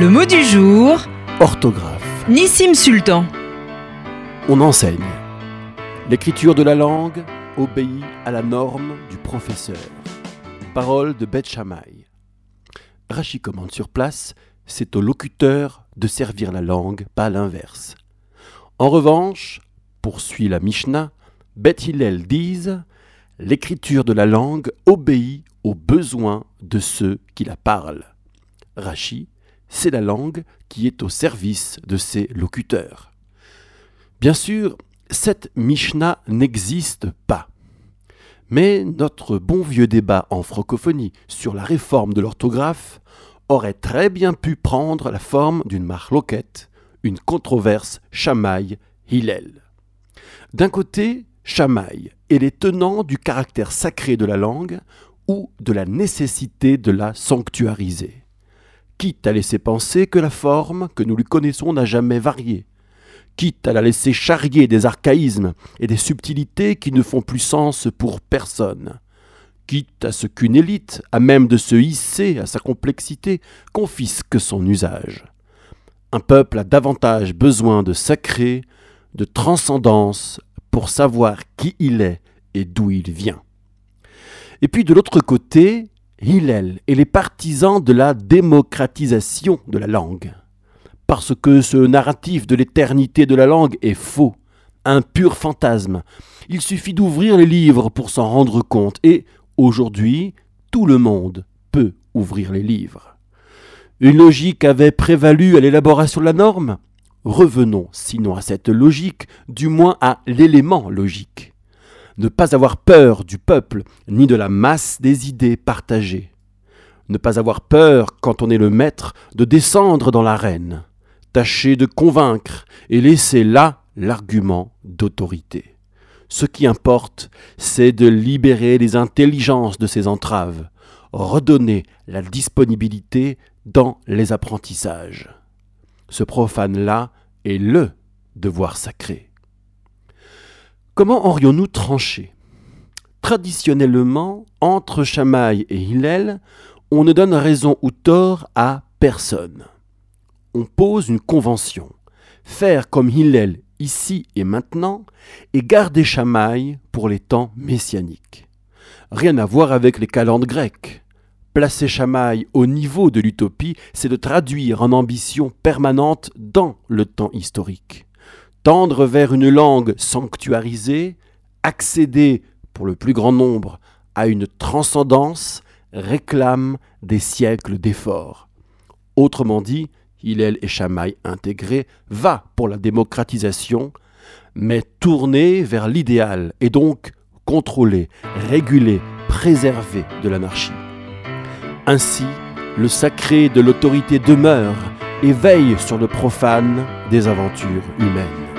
Le mot du jour, Orthographe. Nissim Sultan. On enseigne. L'écriture de la langue obéit à la norme du professeur. Parole de Beth Shammai. Rachi commande sur place, c'est au locuteur de servir la langue, pas l'inverse. En revanche, poursuit la Mishnah, Beth Hillel disent L'écriture de la langue obéit aux besoins de ceux qui la parlent. Rachi, c'est la langue qui est au service de ses locuteurs. Bien sûr, cette Mishnah n'existe pas. Mais notre bon vieux débat en francophonie sur la réforme de l'orthographe aurait très bien pu prendre la forme d'une marloquette, une controverse Chamaï-Hillel. D'un côté, Chamaï et les tenants du caractère sacré de la langue ou de la nécessité de la sanctuariser, quitte à laisser penser que la forme que nous lui connaissons n'a jamais varié, quitte à la laisser charrier des archaïsmes et des subtilités qui ne font plus sens pour personne, quitte à ce qu'une élite, à même de se hisser à sa complexité, confisque son usage. Un peuple a davantage besoin de sacré, de transcendance, pour savoir qui il est et d'où il vient. Et puis de l'autre côté, Hillel et les partisans de la démocratisation de la langue parce que ce narratif de l'éternité de la langue est faux, un pur fantasme. Il suffit d'ouvrir les livres pour s'en rendre compte, et aujourd'hui, tout le monde peut ouvrir les livres. Une logique avait prévalu à l'élaboration de la norme? Revenons sinon à cette logique, du moins à l'élément logique. Ne pas avoir peur du peuple, ni de la masse des idées partagées. Ne pas avoir peur, quand on est le maître, de descendre dans l'arène tâcher de convaincre et laisser là l'argument d'autorité. Ce qui importe, c'est de libérer les intelligences de ces entraves, redonner la disponibilité dans les apprentissages. Ce profane-là est le devoir sacré. Comment aurions-nous tranché? Traditionnellement, entre Chamaï et Hillel, on ne donne raison ou tort à personne on pose une convention. Faire comme Hillel ici et maintenant et garder Chamaï pour les temps messianiques. Rien à voir avec les calendes grecques. Placer Chamaï au niveau de l'utopie, c'est de traduire en ambition permanente dans le temps historique. Tendre vers une langue sanctuarisée, accéder, pour le plus grand nombre, à une transcendance, réclame des siècles d'efforts. Autrement dit, Hillel et Chamaï intégrés, va pour la démocratisation, mais tourné vers l'idéal et donc contrôlé, régulé, préservé de l'anarchie. Ainsi, le sacré de l'autorité demeure et veille sur le profane des aventures humaines.